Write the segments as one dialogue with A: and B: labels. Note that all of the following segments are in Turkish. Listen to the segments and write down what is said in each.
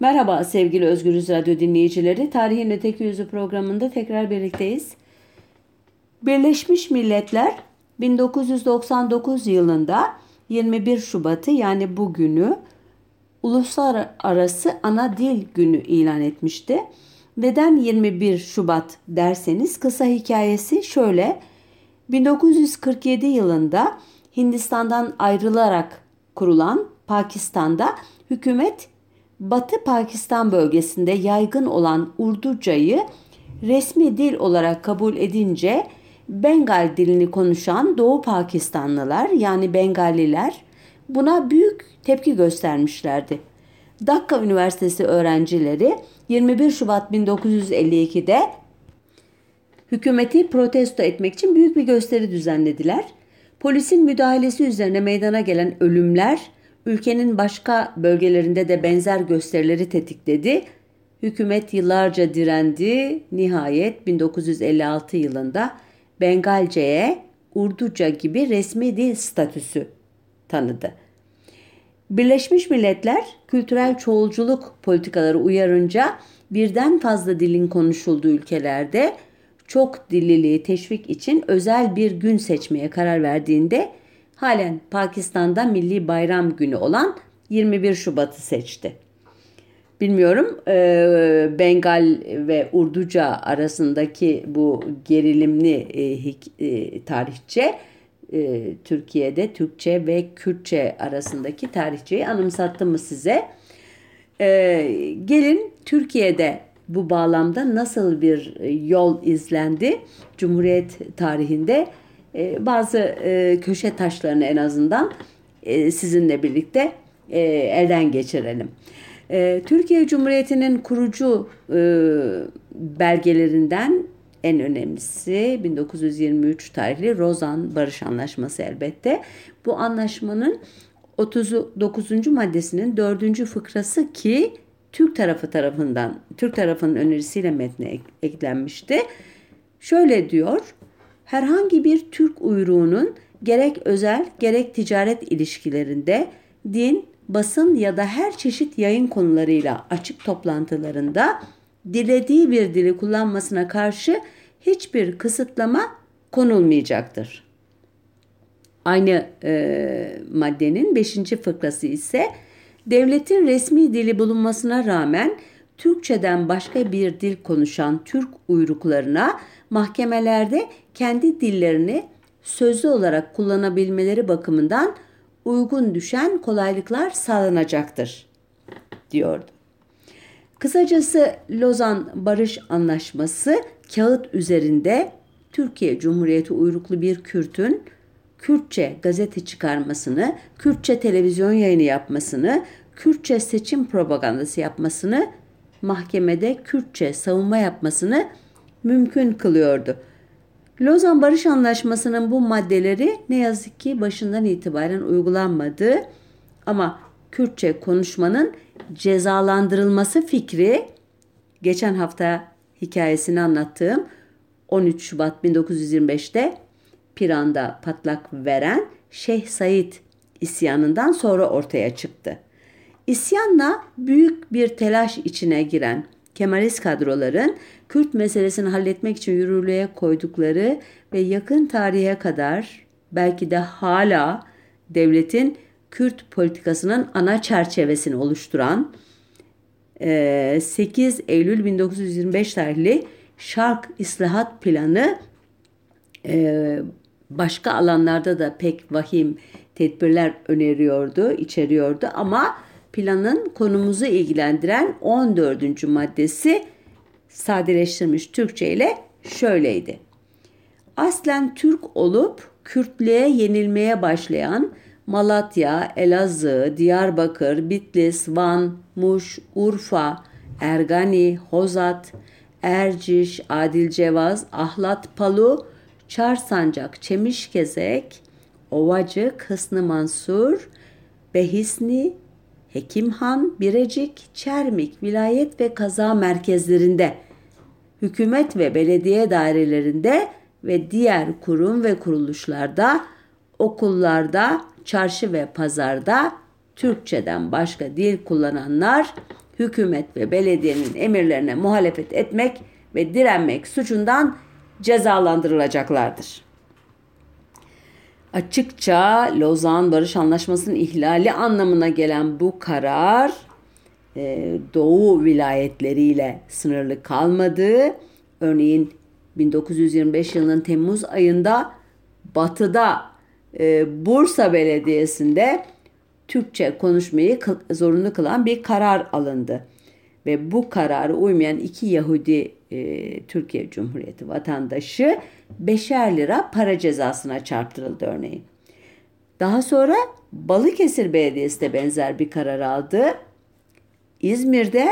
A: Merhaba sevgili Özgürüz Radyo dinleyicileri. Tarihin Öteki Yüzü programında tekrar birlikteyiz. Birleşmiş Milletler 1999 yılında 21 Şubat'ı yani bugünü Uluslararası Ana Dil Günü ilan etmişti. Neden 21 Şubat derseniz kısa hikayesi şöyle. 1947 yılında Hindistan'dan ayrılarak kurulan Pakistan'da hükümet Batı Pakistan bölgesinde yaygın olan Urducayı resmi dil olarak kabul edince Bengal dilini konuşan Doğu Pakistanlılar yani Bengaliler buna büyük tepki göstermişlerdi. Dakka Üniversitesi öğrencileri 21 Şubat 1952'de hükümeti protesto etmek için büyük bir gösteri düzenlediler. Polisin müdahalesi üzerine meydana gelen ölümler ülkenin başka bölgelerinde de benzer gösterileri tetikledi. Hükümet yıllarca direndi. Nihayet 1956 yılında Bengalce'ye Urduca gibi resmi dil statüsü tanıdı. Birleşmiş Milletler kültürel çoğulculuk politikaları uyarınca birden fazla dilin konuşulduğu ülkelerde çok dilliliği teşvik için özel bir gün seçmeye karar verdiğinde halen Pakistan'da milli bayram günü olan 21 Şubat'ı seçti. Bilmiyorum e, Bengal ve Urduca arasındaki bu gerilimli e, e, tarihçe e, Türkiye'de Türkçe ve Kürtçe arasındaki tarihçeyi anımsattım mı size? E, gelin Türkiye'de bu bağlamda nasıl bir yol izlendi Cumhuriyet tarihinde e, bazı e, köşe taşlarını en azından e, sizinle birlikte e, elden geçirelim. Türkiye Cumhuriyeti'nin kurucu belgelerinden en önemlisi 1923 tarihli Rozan Barış Anlaşması elbette. Bu anlaşmanın 39. maddesinin 4. fıkrası ki Türk tarafı tarafından, Türk tarafının önerisiyle metne eklenmişti. Şöyle diyor, herhangi bir Türk uyruğunun gerek özel gerek ticaret ilişkilerinde din, basın ya da her çeşit yayın konularıyla açık toplantılarında dilediği bir dili kullanmasına karşı hiçbir kısıtlama konulmayacaktır. Aynı e, maddenin 5. fıkrası ise devletin resmi dili bulunmasına rağmen Türkçeden başka bir dil konuşan Türk uyruklarına mahkemelerde kendi dillerini sözlü olarak kullanabilmeleri bakımından uygun düşen kolaylıklar sağlanacaktır diyordu. Kısacası Lozan Barış Anlaşması kağıt üzerinde Türkiye Cumhuriyeti uyruklu bir Kürt'ün Kürtçe gazete çıkarmasını, Kürtçe televizyon yayını yapmasını, Kürtçe seçim propagandası yapmasını, mahkemede Kürtçe savunma yapmasını mümkün kılıyordu. Lozan Barış Anlaşması'nın bu maddeleri ne yazık ki başından itibaren uygulanmadı ama Kürtçe konuşmanın cezalandırılması fikri geçen hafta hikayesini anlattığım 13 Şubat 1925'te Piran'da patlak veren Şeyh Said isyanından sonra ortaya çıktı. İsyanla büyük bir telaş içine giren Kemalist kadroların Kürt meselesini halletmek için yürürlüğe koydukları ve yakın tarihe kadar belki de hala devletin Kürt politikasının ana çerçevesini oluşturan 8 Eylül 1925 tarihli Şark İslahat Planı başka alanlarda da pek vahim tedbirler öneriyordu, içeriyordu ama planın konumuzu ilgilendiren 14. maddesi sadeleştirilmiş Türkçe ile şöyleydi. Aslen Türk olup Kürtlüğe yenilmeye başlayan Malatya, Elazığ, Diyarbakır, Bitlis, Van, Muş, Urfa, Ergani, Hozat, Erciş, Adilcevaz, Ahlat, Palu, Çarsancak, Çemişgezek, Ovacık, Hısnı Mansur, Behisni, Hekimhan, Birecik, Çermik, vilayet ve kaza merkezlerinde, hükümet ve belediye dairelerinde ve diğer kurum ve kuruluşlarda, okullarda, çarşı ve pazarda Türkçeden başka dil kullananlar hükümet ve belediyenin emirlerine muhalefet etmek ve direnmek suçundan cezalandırılacaklardır. Açıkça Lozan Barış Anlaşması'nın ihlali anlamına gelen bu karar e, Doğu vilayetleriyle sınırlı kalmadı. Örneğin 1925 yılının Temmuz ayında Batı'da e, Bursa Belediyesi'nde Türkçe konuşmayı zorunlu kılan bir karar alındı. Ve bu kararı uymayan iki Yahudi e, Türkiye Cumhuriyeti vatandaşı beşer lira para cezasına çarptırıldı örneğin. Daha sonra Balıkesir Belediyesi de benzer bir karar aldı. İzmir'de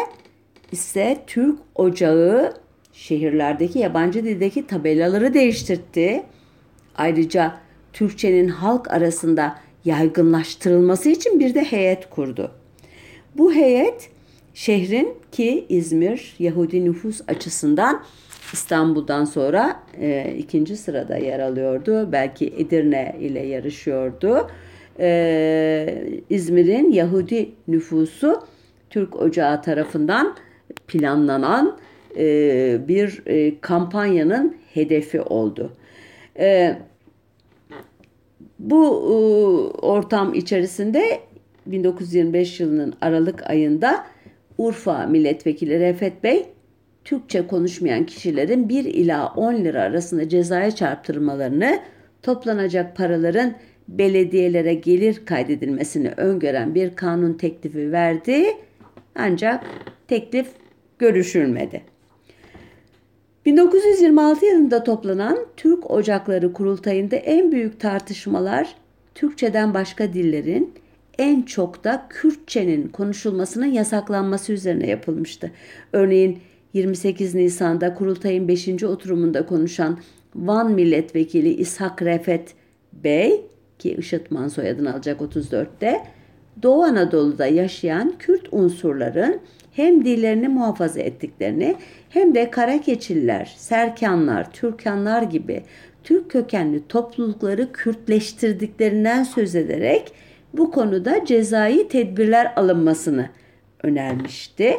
A: ise Türk Ocağı şehirlerdeki yabancı dildeki tabelaları değiştirdi. Ayrıca Türkçenin halk arasında yaygınlaştırılması için bir de heyet kurdu. Bu heyet şehrin ki İzmir Yahudi nüfus açısından İstanbul'dan sonra e, ikinci sırada yer alıyordu. Belki Edirne ile yarışıyordu. E, İzmir'in Yahudi nüfusu Türk Ocağı tarafından planlanan e, bir e, kampanyanın hedefi oldu. E, bu e, ortam içerisinde 1925 yılının Aralık ayında Urfa Milletvekili Refet Bey Türkçe konuşmayan kişilerin 1 ila 10 lira arasında cezaya çarptırmalarını, toplanacak paraların belediyelere gelir kaydedilmesini öngören bir kanun teklifi verdi. Ancak teklif görüşülmedi. 1926 yılında toplanan Türk Ocakları Kurultayı'nda en büyük tartışmalar Türkçeden başka dillerin en çok da Kürtçenin konuşulmasının yasaklanması üzerine yapılmıştı. Örneğin 28 Nisan'da kurultayın 5. oturumunda konuşan Van Milletvekili İshak Refet Bey ki Işıtman soyadını alacak 34'te Doğu Anadolu'da yaşayan Kürt unsurların hem dillerini muhafaza ettiklerini hem de Karakeçililer, Serkanlar, Türkanlar gibi Türk kökenli toplulukları Kürtleştirdiklerinden söz ederek bu konuda cezai tedbirler alınmasını önermişti.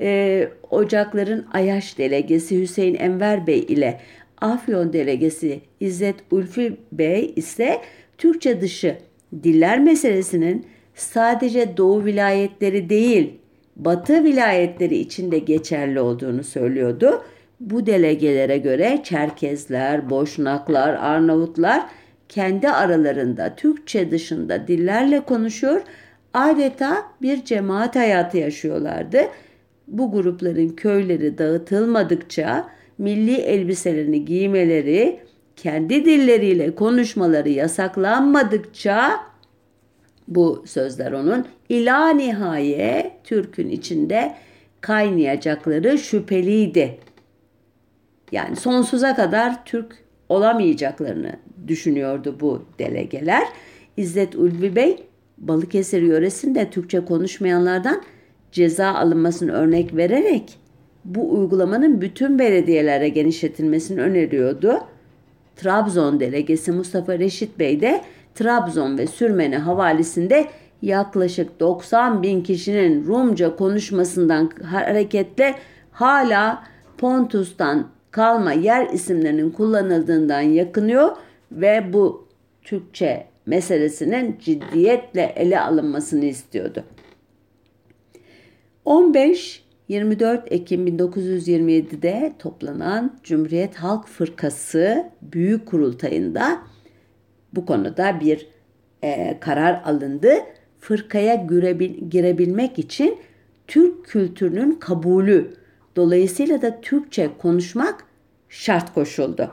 A: Ee, Ocakların Ayaş delegesi Hüseyin Enver Bey ile Afyon delegesi İzzet Ulfi Bey ise Türkçe dışı diller meselesinin sadece Doğu vilayetleri değil, Batı vilayetleri içinde geçerli olduğunu söylüyordu. Bu delegelere göre Çerkezler, Boşnaklar, Arnavutlar kendi aralarında Türkçe dışında dillerle konuşuyor, adeta bir cemaat hayatı yaşıyorlardı. Bu grupların köyleri dağıtılmadıkça milli elbiselerini giymeleri, kendi dilleriyle konuşmaları yasaklanmadıkça bu sözler onun ila nihaye Türk'ün içinde kaynayacakları şüpheliydi. Yani sonsuza kadar Türk olamayacaklarını düşünüyordu bu delegeler. İzzet Ulvi Bey Balıkesir yöresinde Türkçe konuşmayanlardan ceza alınmasını örnek vererek bu uygulamanın bütün belediyelere genişletilmesini öneriyordu. Trabzon delegesi Mustafa Reşit Bey de Trabzon ve Sürmene havalisinde yaklaşık 90 bin kişinin Rumca konuşmasından hareketle hala Pontus'tan kalma yer isimlerinin kullanıldığından yakınıyor ve bu Türkçe meselesinin ciddiyetle ele alınmasını istiyordu. 15-24 Ekim 1927'de toplanan Cumhuriyet Halk Fırkası Büyük Kurultayı'nda bu konuda bir e, karar alındı. Fırkaya girebil, girebilmek için Türk kültürünün kabulü dolayısıyla da Türkçe konuşmak şart koşuldu.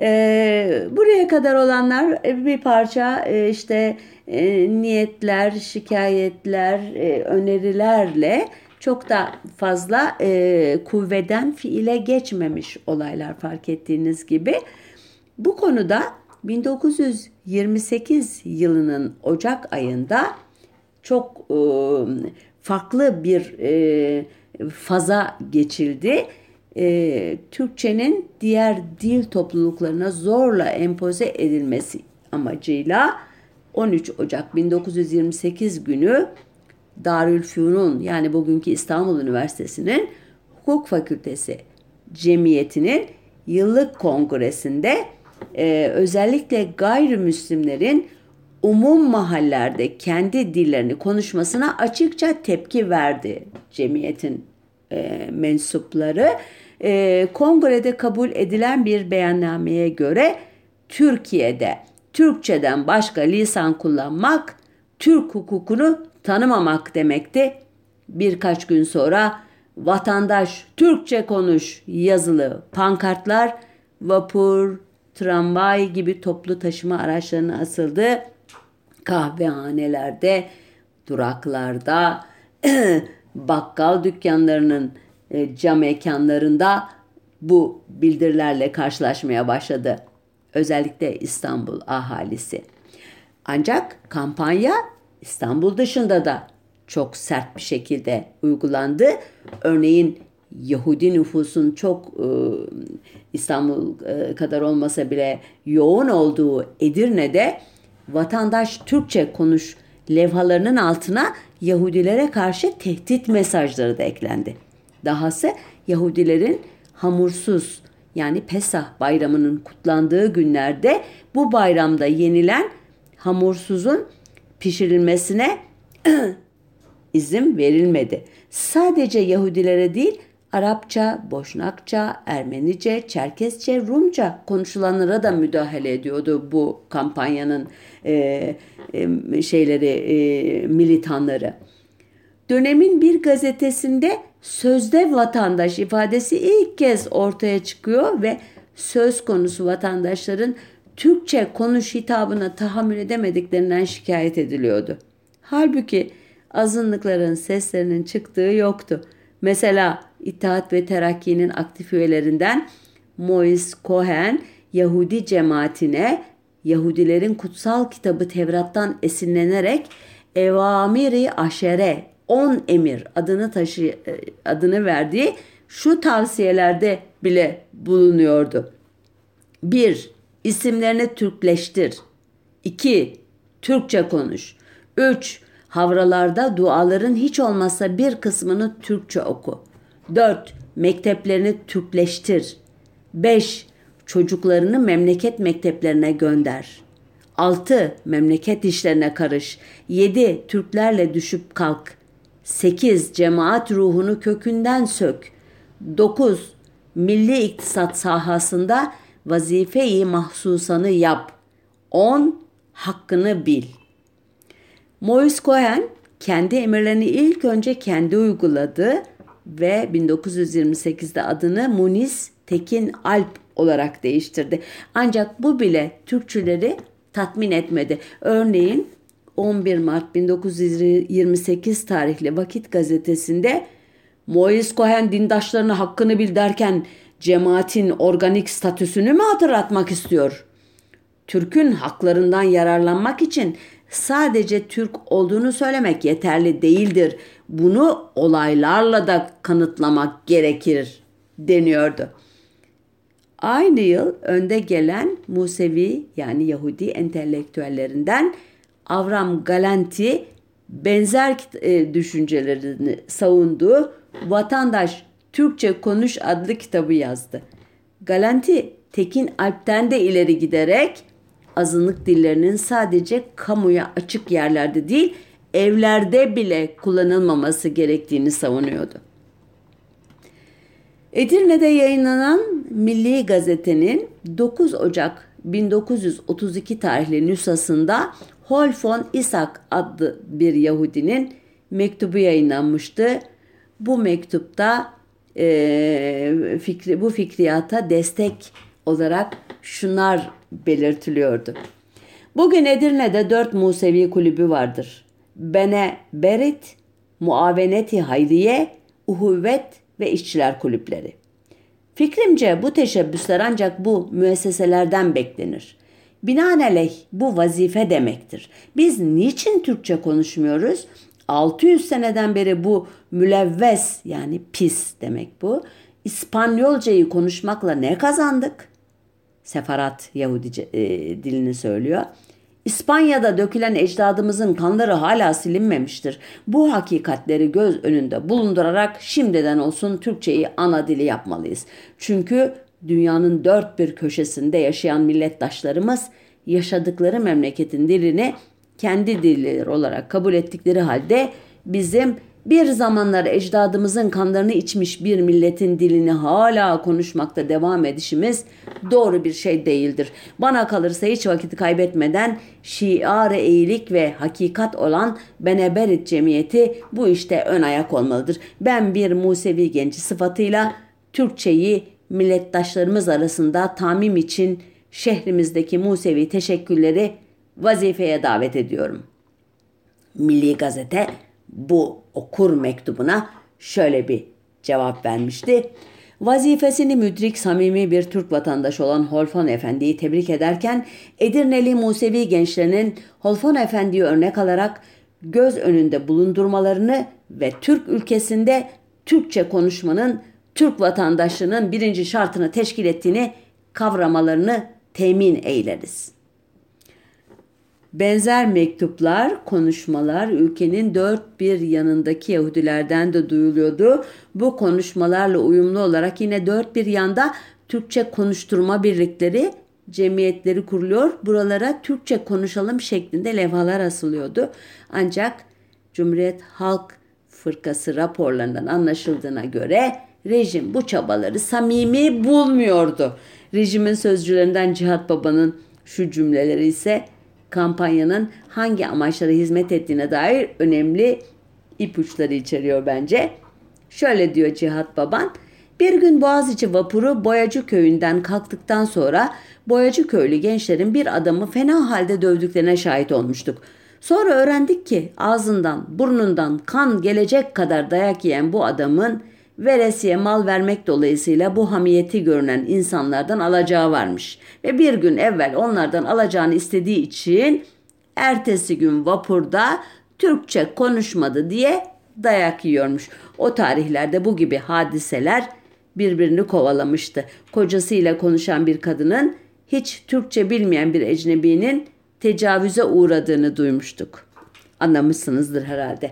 A: E, buraya kadar olanlar e, bir parça e, işte e, niyetler, şikayetler, e, önerilerle çok da fazla e, kuvveden fiile geçmemiş olaylar fark ettiğiniz gibi. Bu konuda 1928 yılının Ocak ayında çok e, farklı bir e, faza geçildi. E, Türkçenin diğer dil topluluklarına zorla empoze edilmesi amacıyla 13 Ocak 1928 günü Darülfünun yani bugünkü İstanbul Üniversitesi'nin Hukuk Fakültesi Cemiyeti'nin yıllık kongresinde e, özellikle gayrimüslimlerin umum mahallerde kendi dillerini konuşmasına açıkça tepki verdi cemiyetin e, mensupları. E, kongrede kabul edilen bir beyannameye göre Türkiye'de Türkçeden başka lisan kullanmak Türk hukukunu tanımamak demekti. Birkaç gün sonra vatandaş Türkçe konuş yazılı pankartlar vapur, tramvay gibi toplu taşıma araçlarına asıldı. Kahvehanelerde, duraklarda, bakkal dükkanlarının e, cam mekanlarında bu bildirilerle karşılaşmaya başladı. Özellikle İstanbul ahalisi. Ancak kampanya İstanbul dışında da çok sert bir şekilde uygulandı. Örneğin Yahudi nüfusun çok e, İstanbul e, kadar olmasa bile yoğun olduğu Edirne'de vatandaş Türkçe konuş levhalarının altına Yahudilere karşı tehdit mesajları da eklendi. Dahası Yahudilerin hamursuz yani Pesah bayramının kutlandığı günlerde bu bayramda yenilen hamursuzun pişirilmesine izin verilmedi. Sadece Yahudilere değil Arapça, Boşnakça, Ermenice, Çerkesçe, Rumca konuşulanlara da müdahale ediyordu bu kampanyanın e, e, şeyleri, e, militanları. Dönemin bir gazetesinde sözde vatandaş ifadesi ilk kez ortaya çıkıyor ve söz konusu vatandaşların Türkçe konuş hitabına tahammül edemediklerinden şikayet ediliyordu. Halbuki azınlıkların seslerinin çıktığı yoktu. Mesela İttihat ve Terakki'nin aktif üyelerinden Mois Cohen Yahudi cemaatine Yahudilerin kutsal kitabı Tevrat'tan esinlenerek Evamiri Aşere 10 emir adını taşı e, adını verdiği şu tavsiyelerde bile bulunuyordu. 1. İsimlerini Türkleştir. 2. Türkçe konuş. 3. Havralarda duaların hiç olmazsa bir kısmını Türkçe oku. 4. Mekteplerini Türkleştir. 5. Çocuklarını memleket mekteplerine gönder. 6. Memleket işlerine karış. 7. Türklerle düşüp kalk. 8. Cemaat ruhunu kökünden sök. 9. Milli iktisat sahasında vazife-i mahsusanı yap. 10. Hakkını bil. Moise Cohen kendi emirlerini ilk önce kendi uyguladı ve 1928'de adını Muniz Tekin Alp olarak değiştirdi. Ancak bu bile Türkçüleri tatmin etmedi. Örneğin 11 Mart 1928 tarihli Vakit gazetesinde Moise Cohen dindaşlarına hakkını bil derken cemaatin organik statüsünü mü hatırlatmak istiyor? Türk'ün haklarından yararlanmak için sadece Türk olduğunu söylemek yeterli değildir. Bunu olaylarla da kanıtlamak gerekir deniyordu. Aynı yıl önde gelen Musevi yani Yahudi entelektüellerinden Avram Galanti benzer e, düşüncelerini savunduğu Vatandaş Türkçe Konuş adlı kitabı yazdı. Galanti Tekin Alp'ten de ileri giderek azınlık dillerinin sadece kamuya açık yerlerde değil evlerde bile kullanılmaması gerektiğini savunuyordu. Edirne'de yayınlanan Milli Gazete'nin 9 Ocak 1932 tarihli nüshasında Hol von Isaac adlı bir Yahudinin mektubu yayınlanmıştı. Bu mektupta e, fikri, bu fikriyata destek olarak şunlar belirtiliyordu. Bugün Edirne'de dört Musevi kulübü vardır. Bene Berit, Muaveneti Hayriye, Uhuvvet ve İşçiler Kulüpleri. Fikrimce bu teşebbüsler ancak bu müesseselerden beklenir. Binaenaleyh bu vazife demektir. Biz niçin Türkçe konuşmuyoruz? 600 seneden beri bu mülevves yani pis demek bu. İspanyolcayı konuşmakla ne kazandık? Sefarat Yahudi e, dilini söylüyor. İspanya'da dökülen ecdadımızın kanları hala silinmemiştir. Bu hakikatleri göz önünde bulundurarak şimdiden olsun Türkçeyi ana dili yapmalıyız. Çünkü dünyanın dört bir köşesinde yaşayan millettaşlarımız yaşadıkları memleketin dilini kendi dilleri olarak kabul ettikleri halde bizim bir zamanlar ecdadımızın kanlarını içmiş bir milletin dilini hala konuşmakta devam edişimiz doğru bir şey değildir. Bana kalırsa hiç vakit kaybetmeden şiar eğilik ve hakikat olan Beneberit cemiyeti bu işte ön ayak olmalıdır. Ben bir Musevi genci sıfatıyla Türkçeyi millettaşlarımız arasında tamim için şehrimizdeki Musevi teşekkülleri vazifeye davet ediyorum. Milli Gazete bu okur mektubuna şöyle bir cevap vermişti. Vazifesini müdrik samimi bir Türk vatandaşı olan Holfon Efendi'yi tebrik ederken Edirneli Musevi gençlerinin Holfon Efendi'yi örnek alarak göz önünde bulundurmalarını ve Türk ülkesinde Türkçe konuşmanın Türk vatandaşlığının birinci şartını teşkil ettiğini kavramalarını temin eyleriz. Benzer mektuplar, konuşmalar ülkenin dört bir yanındaki Yahudilerden de duyuluyordu. Bu konuşmalarla uyumlu olarak yine dört bir yanda Türkçe konuşturma birlikleri, cemiyetleri kuruluyor. Buralara Türkçe konuşalım şeklinde levhalar asılıyordu. Ancak Cumhuriyet Halk Fırkası raporlarından anlaşıldığına göre rejim bu çabaları samimi bulmuyordu. Rejimin sözcülerinden Cihat Baba'nın şu cümleleri ise kampanyanın hangi amaçlara hizmet ettiğine dair önemli ipuçları içeriyor bence. Şöyle diyor Cihat Baban. Bir gün Boğaziçi vapuru Boyacı köyünden kalktıktan sonra Boyacı köylü gençlerin bir adamı fena halde dövdüklerine şahit olmuştuk. Sonra öğrendik ki ağzından, burnundan kan gelecek kadar dayak yiyen bu adamın veresiye mal vermek dolayısıyla bu hamiyeti görünen insanlardan alacağı varmış. Ve bir gün evvel onlardan alacağını istediği için ertesi gün vapurda Türkçe konuşmadı diye dayak yiyormuş. O tarihlerde bu gibi hadiseler birbirini kovalamıştı. Kocasıyla konuşan bir kadının hiç Türkçe bilmeyen bir ecnebinin tecavüze uğradığını duymuştuk. Anlamışsınızdır herhalde.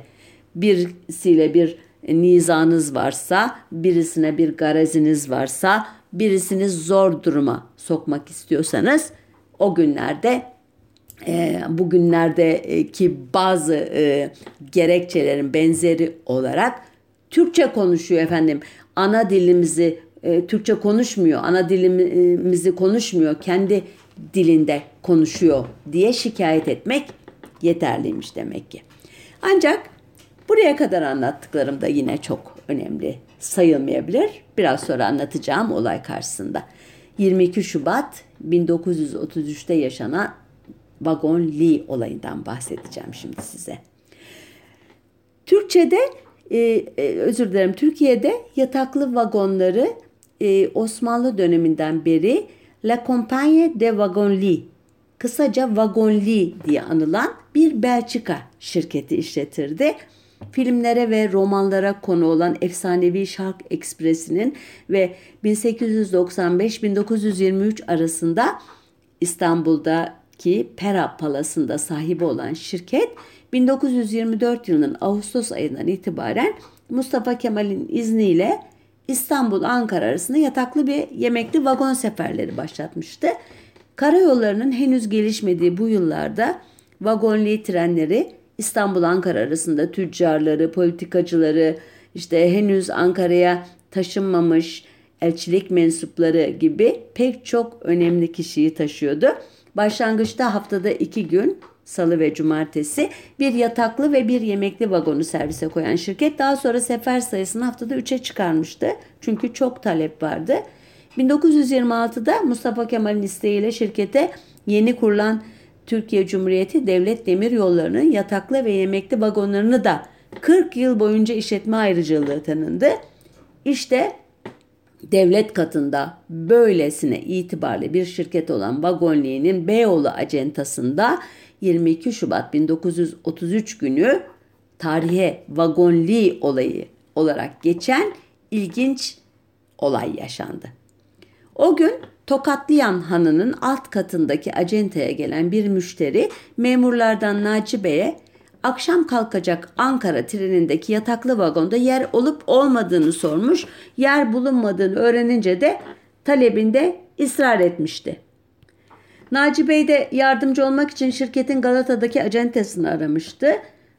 A: Birisiyle bir nizanız varsa, birisine bir gareziniz varsa, birisini zor duruma sokmak istiyorsanız o günlerde e, bugünlerdeki bazı e, gerekçelerin benzeri olarak Türkçe konuşuyor efendim. Ana dilimizi e, Türkçe konuşmuyor, ana dilimizi konuşmuyor, kendi dilinde konuşuyor diye şikayet etmek yeterliymiş demek ki. Ancak buraya kadar anlattıklarım da yine çok önemli sayılmayabilir. Biraz sonra anlatacağım olay karşısında. 22 Şubat 1933'te yaşanan Vagon Lee olayından bahsedeceğim şimdi size. Türkçe'de e, e, özür dilerim Türkiye'de yataklı vagonları e, Osmanlı döneminden beri La Compagnie de Wagonly kısaca Wagonly diye anılan bir Belçika şirketi işletirdi. Filmlere ve romanlara konu olan efsanevi Şark Ekspresi'nin ve 1895-1923 arasında İstanbul'daki Pera Palası'nda sahibi olan şirket 1924 yılının Ağustos ayından itibaren Mustafa Kemal'in izniyle İstanbul-Ankara arasında yataklı bir yemekli vagon seferleri başlatmıştı. Karayollarının henüz gelişmediği bu yıllarda vagonli trenleri İstanbul-Ankara arasında tüccarları, politikacıları, işte henüz Ankara'ya taşınmamış elçilik mensupları gibi pek çok önemli kişiyi taşıyordu. Başlangıçta haftada iki gün salı ve cumartesi bir yataklı ve bir yemekli vagonu servise koyan şirket daha sonra sefer sayısını haftada 3'e çıkarmıştı. Çünkü çok talep vardı. 1926'da Mustafa Kemal'in isteğiyle şirkete yeni kurulan Türkiye Cumhuriyeti Devlet Demir Yolları'nın yataklı ve yemekli vagonlarını da 40 yıl boyunca işletme ayrıcalığı tanındı. İşte devlet katında böylesine itibarlı bir şirket olan Vagonli'nin Beyoğlu acentasında 22 Şubat 1933 günü tarihe Vagonli olayı olarak geçen ilginç olay yaşandı. O gün Tokatlıyan Hanı'nın alt katındaki acentaya gelen bir müşteri memurlardan Naci Bey'e akşam kalkacak Ankara trenindeki yataklı vagonda yer olup olmadığını sormuş. Yer bulunmadığını öğrenince de talebinde ısrar etmişti. Naci Bey de yardımcı olmak için şirketin Galata'daki acentesini aramıştı.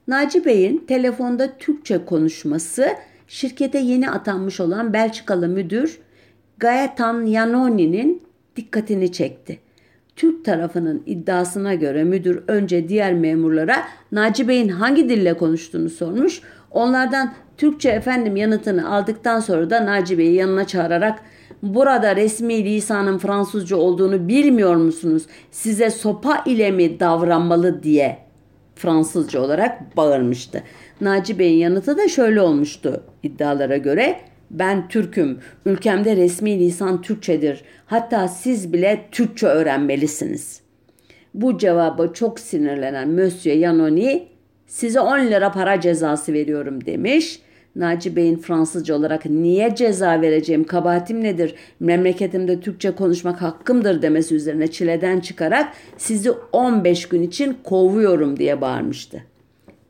A: Naci Bey'in telefonda Türkçe konuşması şirkete yeni atanmış olan Belçikalı müdür Gaetan Yanoni'nin dikkatini çekti. Türk tarafının iddiasına göre müdür önce diğer memurlara Naci Bey'in hangi dille konuştuğunu sormuş. Onlardan Türkçe efendim yanıtını aldıktan sonra da Naci Bey'i yanına çağırarak burada resmi lisanın Fransızca olduğunu bilmiyor musunuz? Size sopa ile mi davranmalı diye Fransızca olarak bağırmıştı. Naci Bey'in yanıtı da şöyle olmuştu iddialara göre. Ben Türk'üm. Ülkemde resmi lisan Türkçedir. Hatta siz bile Türkçe öğrenmelisiniz. Bu cevaba çok sinirlenen Monsieur Yanoni size 10 lira para cezası veriyorum demiş. Naci Bey'in Fransızca olarak niye ceza vereceğim kabahatim nedir memleketimde Türkçe konuşmak hakkımdır demesi üzerine çileden çıkarak sizi 15 gün için kovuyorum diye bağırmıştı.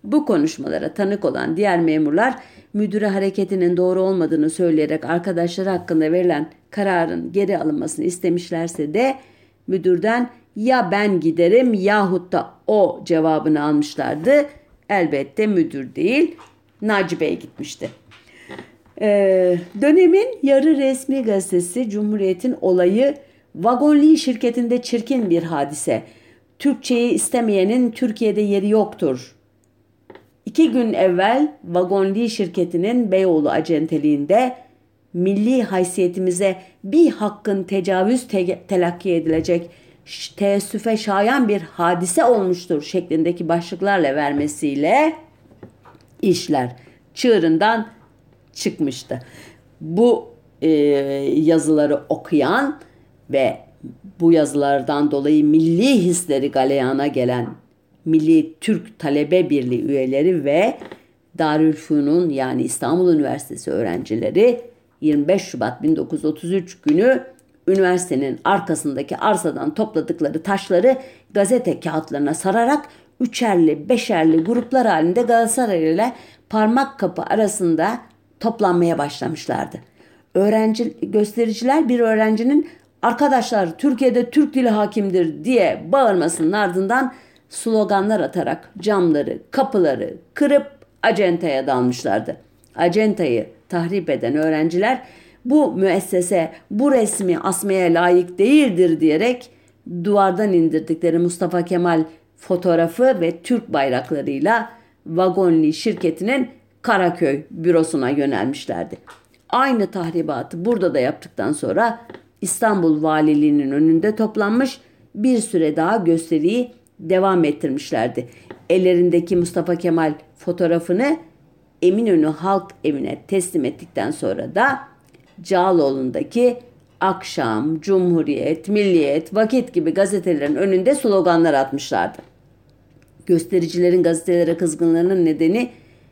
A: Bu konuşmalara tanık olan diğer memurlar müdüre hareketinin doğru olmadığını söyleyerek arkadaşları hakkında verilen kararın geri alınmasını istemişlerse de müdürden ya ben giderim yahut da o cevabını almışlardı. Elbette müdür değil Naci Bey gitmişti. Ee, dönemin yarı resmi gazetesi Cumhuriyet'in olayı Vagonli şirketinde çirkin bir hadise. Türkçeyi istemeyenin Türkiye'de yeri yoktur İki gün evvel Vagonli şirketinin Beyoğlu acenteliğinde milli haysiyetimize bir hakkın tecavüz te- telakki edilecek teessüfe şayan bir hadise olmuştur şeklindeki başlıklarla vermesiyle işler çığırından çıkmıştı. Bu e, yazıları okuyan ve bu yazılardan dolayı milli hisleri galeyana gelen Milli Türk Talebe Birliği üyeleri ve Darülfünun yani İstanbul Üniversitesi öğrencileri 25 Şubat 1933 günü üniversitenin arkasındaki arsadan topladıkları taşları gazete kağıtlarına sararak üçerli, beşerli gruplar halinde Galatasaray ile parmak kapı arasında toplanmaya başlamışlardı. Öğrenci göstericiler bir öğrencinin arkadaşlar Türkiye'de Türk dili hakimdir diye bağırmasının ardından sloganlar atarak camları, kapıları kırıp acentaya dalmışlardı. Acentayı tahrip eden öğrenciler bu müessese bu resmi asmaya layık değildir diyerek duvardan indirdikleri Mustafa Kemal fotoğrafı ve Türk bayraklarıyla Vagonli şirketinin Karaköy bürosuna yönelmişlerdi. Aynı tahribatı burada da yaptıktan sonra İstanbul Valiliğinin önünde toplanmış bir süre daha gösteriyi devam ettirmişlerdi. Ellerindeki Mustafa Kemal fotoğrafını Eminönü Halk Evi'ne teslim ettikten sonra da Cağaloğlu'ndaki Akşam, Cumhuriyet, Milliyet, Vakit gibi gazetelerin önünde sloganlar atmışlardı. Göstericilerin gazetelere kızgınlığının nedeni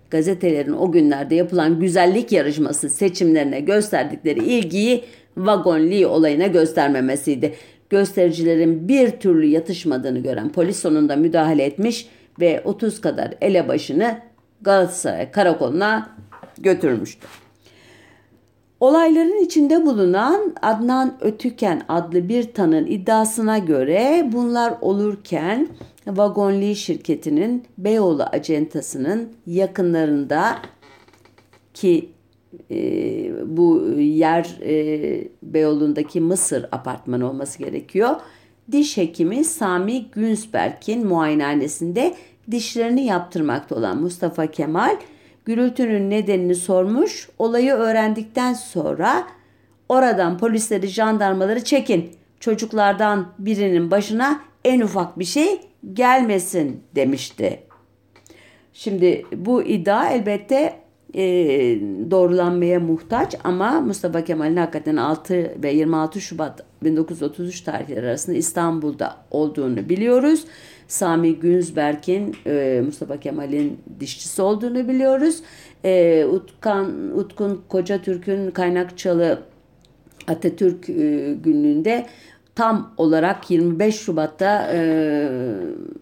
A: gazetelerin o günlerde yapılan güzellik yarışması seçimlerine gösterdikleri ilgiyi Vagonli olayına göstermemesiydi göstericilerin bir türlü yatışmadığını gören polis sonunda müdahale etmiş ve 30 kadar elebaşını Galatasaray karakoluna götürmüştü. Olayların içinde bulunan Adnan Ötüken adlı bir tanın iddiasına göre bunlar olurken Vagonli şirketinin Beyoğlu acentasının yakınlarında ki e, bu yer e, Beyoğlu'ndaki Mısır apartmanı olması gerekiyor. Diş hekimi Sami Günsberg'in muayenehanesinde dişlerini yaptırmakta olan Mustafa Kemal gürültünün nedenini sormuş. Olayı öğrendikten sonra oradan polisleri, jandarmaları çekin. Çocuklardan birinin başına en ufak bir şey gelmesin demişti. Şimdi bu iddia elbette e, doğrulanmaya muhtaç ama Mustafa Kemal'in hakikaten 6 ve 26 Şubat 1933 tarihleri arasında İstanbul'da olduğunu biliyoruz. Sami Günzberg'in e, Mustafa Kemal'in dişçisi olduğunu biliyoruz. E, Utkan, Utkun Koca Türk'ün Kaynakçalı Atatürk e, günlüğünde tam olarak 25 Şubat'ta e,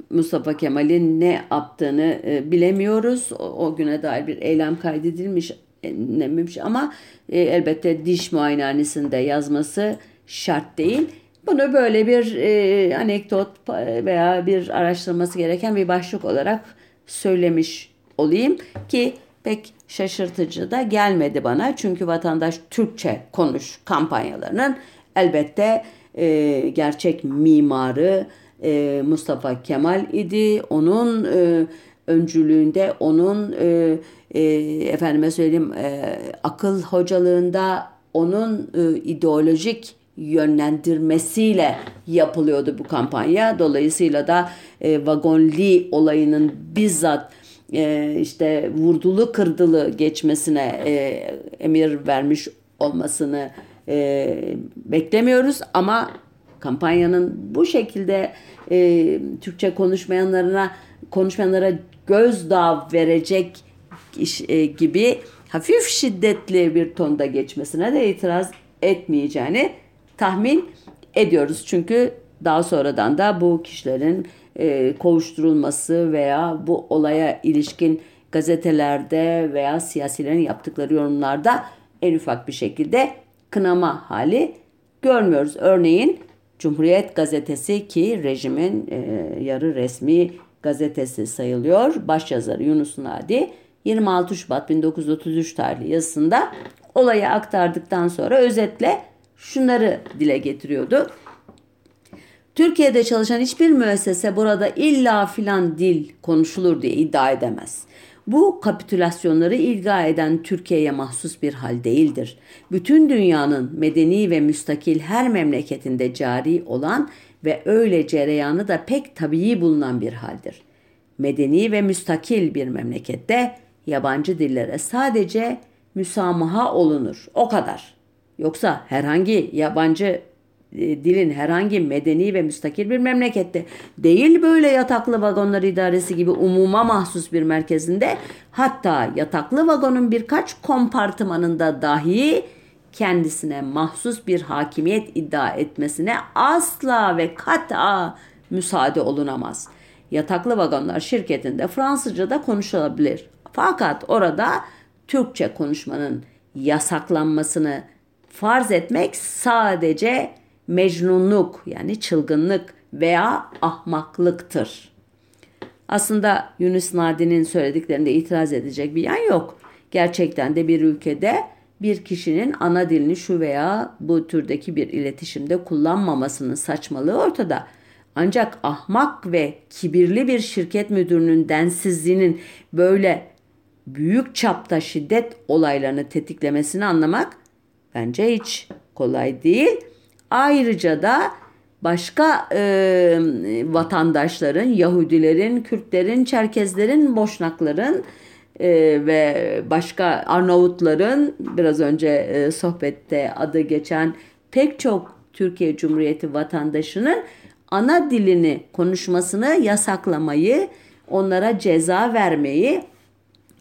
A: Mustafa Kemal'in ne yaptığını e, bilemiyoruz. O, o güne dair bir eylem kaydedilmiş dememiş ama e, elbette diş muayenehanesinde yazması şart değil. Bunu böyle bir e, anekdot veya bir araştırılması gereken bir başlık olarak söylemiş olayım ki pek şaşırtıcı da gelmedi bana. Çünkü vatandaş Türkçe konuş kampanyalarının elbette e, gerçek mimarı e, Mustafa Kemal idi. Onun e, öncülüğünde, onun e, e, efendime söyleyeyim e, akıl hocalığında, onun e, ideolojik yönlendirmesiyle yapılıyordu bu kampanya. Dolayısıyla da e, vagonli olayının bizzat e, işte vurdulu kırdılı geçmesine e, emir vermiş olmasını e, beklemiyoruz ama kampanyanın bu şekilde e, Türkçe konuşmayanlarına konuşmayanlara gözdağı verecek iş, e, gibi hafif şiddetli bir tonda geçmesine de itiraz etmeyeceğini tahmin ediyoruz. Çünkü daha sonradan da bu kişilerin e, kovuşturulması veya bu olaya ilişkin gazetelerde veya siyasilerin yaptıkları yorumlarda en ufak bir şekilde kınama hali görmüyoruz. Örneğin Cumhuriyet Gazetesi ki rejimin e, yarı resmi gazetesi sayılıyor. Başyazarı Yunus Nadi 26 Şubat 1933 tarihli yazısında olayı aktardıktan sonra özetle şunları dile getiriyordu. Türkiye'de çalışan hiçbir müessese burada illa filan dil konuşulur diye iddia edemez. Bu kapitülasyonları ilga eden Türkiye'ye mahsus bir hal değildir. Bütün dünyanın medeni ve müstakil her memleketinde cari olan ve öyle cereyanı da pek tabii bulunan bir haldir. Medeni ve müstakil bir memlekette yabancı dillere sadece müsamaha olunur. O kadar. Yoksa herhangi yabancı dilin herhangi medeni ve müstakil bir memlekette değil böyle yataklı vagonlar idaresi gibi umuma mahsus bir merkezinde hatta yataklı vagonun birkaç kompartımanında dahi kendisine mahsus bir hakimiyet iddia etmesine asla ve kata müsaade olunamaz. Yataklı vagonlar şirketinde Fransızca da konuşulabilir. Fakat orada Türkçe konuşmanın yasaklanmasını farz etmek sadece mecnunluk yani çılgınlık veya ahmaklıktır. Aslında Yunus Nadi'nin söylediklerinde itiraz edecek bir yan yok. Gerçekten de bir ülkede bir kişinin ana dilini şu veya bu türdeki bir iletişimde kullanmamasının saçmalığı ortada. Ancak ahmak ve kibirli bir şirket müdürünün densizliğinin böyle büyük çapta şiddet olaylarını tetiklemesini anlamak bence hiç kolay değil. Ayrıca da başka e, vatandaşların, Yahudilerin, Kürtlerin, Çerkezlerin, Boşnakların e, ve başka Arnavutların biraz önce e, sohbette adı geçen pek çok Türkiye Cumhuriyeti vatandaşının ana dilini konuşmasını yasaklamayı, onlara ceza vermeyi,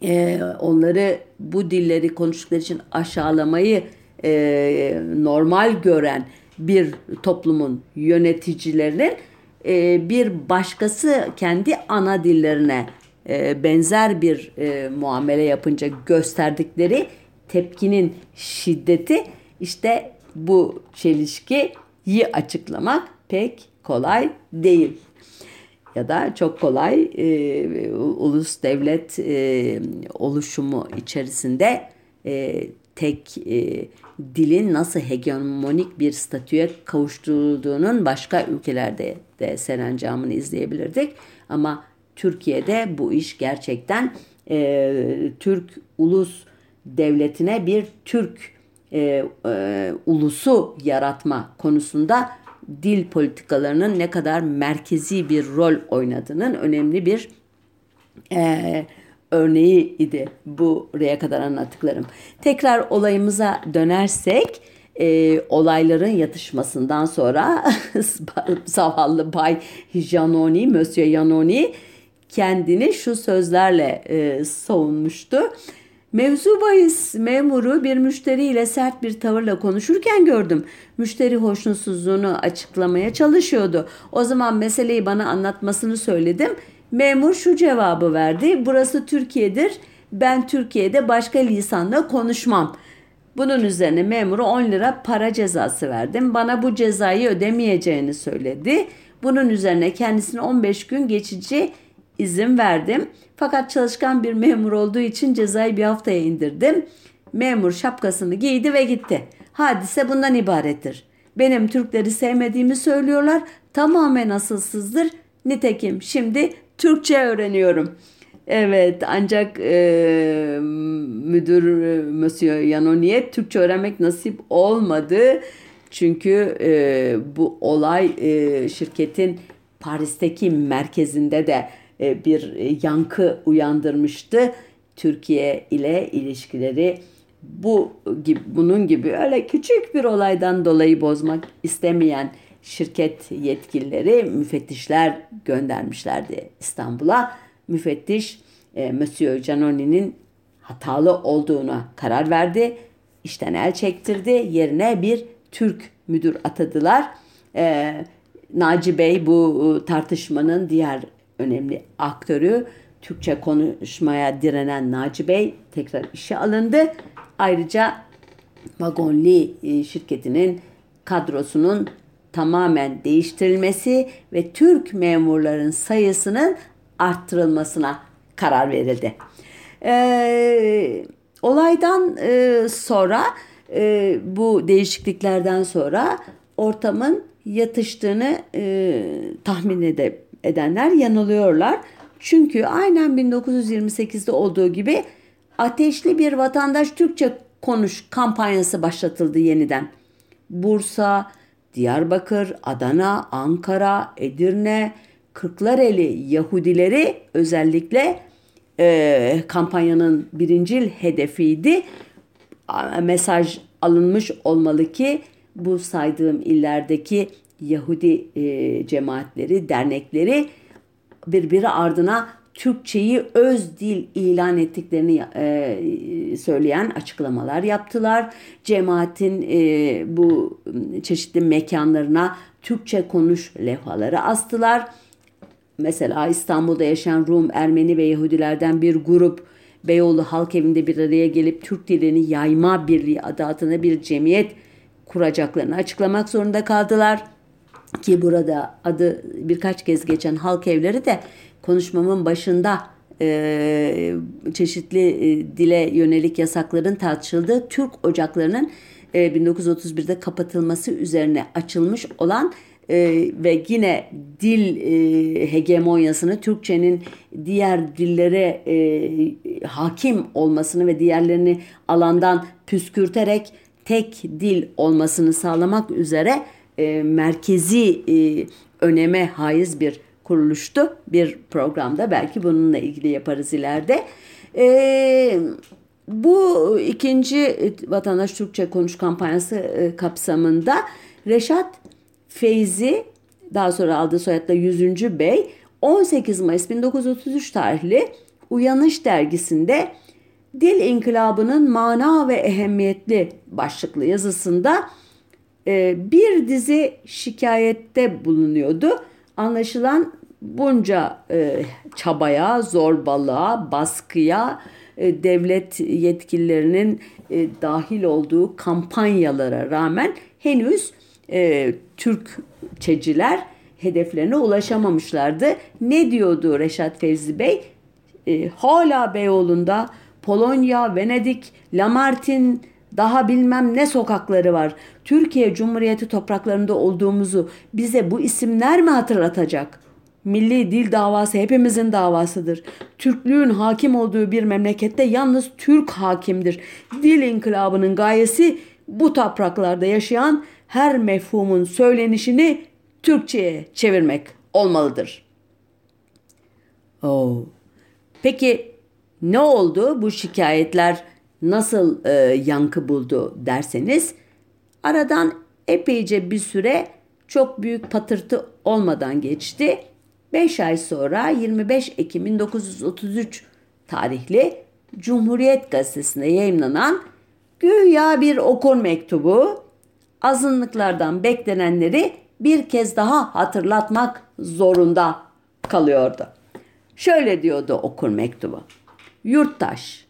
A: e, onları bu dilleri konuştukları için aşağılamayı e, normal gören bir toplumun yöneticilerinin e, bir başkası kendi ana dillerine e, benzer bir e, muamele yapınca gösterdikleri tepkinin şiddeti işte bu çelişkiyi açıklamak pek kolay değil. Ya da çok kolay e, ulus devlet e, oluşumu içerisinde e, tek e, dilin nasıl hegemonik bir statüye kavuşturulduğunun başka ülkelerde de serencamını izleyebilirdik. Ama Türkiye'de bu iş gerçekten e, Türk ulus devletine bir Türk e, e, ulusu yaratma konusunda dil politikalarının ne kadar merkezi bir rol oynadığının önemli bir e, örneği idi buraya kadar anlattıklarım. Tekrar olayımıza dönersek e, olayların yatışmasından sonra zavallı Bay Janoni, Monsieur Janoni kendini şu sözlerle e, savunmuştu. Mevzu bahis memuru bir müşteriyle sert bir tavırla konuşurken gördüm. Müşteri hoşnutsuzluğunu açıklamaya çalışıyordu. O zaman meseleyi bana anlatmasını söyledim. Memur şu cevabı verdi. Burası Türkiye'dir. Ben Türkiye'de başka lisanla konuşmam. Bunun üzerine memuru 10 lira para cezası verdim. Bana bu cezayı ödemeyeceğini söyledi. Bunun üzerine kendisine 15 gün geçici izin verdim. Fakat çalışkan bir memur olduğu için cezayı bir haftaya indirdim. Memur şapkasını giydi ve gitti. Hadise bundan ibarettir. Benim Türkleri sevmediğimi söylüyorlar. Tamamen asılsızdır. Nitekim şimdi Türkçe öğreniyorum. Evet ancak e, müdür e, Monsieur Yanoni'ye Türkçe öğrenmek nasip olmadı. Çünkü e, bu olay e, şirketin Paris'teki merkezinde de e, bir yankı uyandırmıştı. Türkiye ile ilişkileri bu gibi bunun gibi öyle küçük bir olaydan dolayı bozmak istemeyen şirket yetkilileri müfettişler göndermişlerdi İstanbul'a. Müfettiş e, Monsieur Canoni'nin hatalı olduğuna karar verdi. İşten el çektirdi. Yerine bir Türk müdür atadılar. E, Naci Bey bu tartışmanın diğer önemli aktörü. Türkçe konuşmaya direnen Naci Bey tekrar işe alındı. Ayrıca Vagonli e, şirketinin kadrosunun tamamen değiştirilmesi ve Türk memurların sayısının arttırılmasına karar verildi. Ee, olaydan e, sonra e, bu değişikliklerden sonra ortamın yatıştığını e, tahmin ede, edenler yanılıyorlar. Çünkü aynen 1928'de olduğu gibi ateşli bir vatandaş Türkçe konuş kampanyası başlatıldı yeniden. Bursa, Diyarbakır, Adana, Ankara, Edirne, Kırklareli Yahudileri özellikle e, kampanyanın birincil hedefiydi. Mesaj alınmış olmalı ki bu saydığım illerdeki Yahudi e, cemaatleri, dernekleri birbiri ardına Türkçeyi öz dil ilan ettiklerini e, söyleyen açıklamalar yaptılar. Cemaatin e, bu çeşitli mekanlarına Türkçe konuş levhaları astılar. Mesela İstanbul'da yaşayan Rum, Ermeni ve Yahudilerden bir grup Beyoğlu Halk Evi'nde bir araya gelip Türk dilini yayma birliği adı altında bir cemiyet kuracaklarını açıklamak zorunda kaldılar. Ki burada adı birkaç kez geçen halk evleri de konuşmamın başında e, çeşitli e, dile yönelik yasakların tartışıldığı Türk ocaklarının e, 1931'de kapatılması üzerine açılmış olan e, ve yine dil e, hegemonyasını Türkçenin diğer dillere e, hakim olmasını ve diğerlerini alandan püskürterek tek dil olmasını sağlamak üzere e, merkezi e, öneme haiz bir kuruluştu. Bir programda belki bununla ilgili yaparız ileride. E, bu ikinci Vatandaş Türkçe Konuş kampanyası e, kapsamında Reşat Feyzi daha sonra aldığı soyadla 100. Bey 18 Mayıs 1933 tarihli Uyanış dergisinde Dil İnkılabı'nın mana ve ehemmiyetli başlıklı yazısında e, bir dizi şikayette bulunuyordu. Anlaşılan bunca e, çabaya, zorbalığa, baskıya, e, devlet yetkililerinin e, dahil olduğu kampanyalara rağmen henüz e, Türkçeciler hedeflerine ulaşamamışlardı. Ne diyordu Reşat Fevzi Bey? E, hala Beyoğlu'nda Polonya, Venedik, Lamartin, daha bilmem ne sokakları var. Türkiye Cumhuriyeti topraklarında olduğumuzu bize bu isimler mi hatırlatacak? Milli dil davası hepimizin davasıdır. Türklüğün hakim olduğu bir memlekette yalnız Türk hakimdir. Dil inkılabının gayesi bu topraklarda yaşayan her mefhumun söylenişini Türkçe'ye çevirmek olmalıdır. Oh. Peki ne oldu? Bu şikayetler nasıl e, yankı buldu derseniz aradan epeyce bir süre çok büyük patırtı olmadan geçti. 5 ay sonra 25 Ekim 1933 tarihli Cumhuriyet Gazetesi'nde yayınlanan güya bir okur mektubu azınlıklardan beklenenleri bir kez daha hatırlatmak zorunda kalıyordu. Şöyle diyordu okur mektubu. Yurttaş,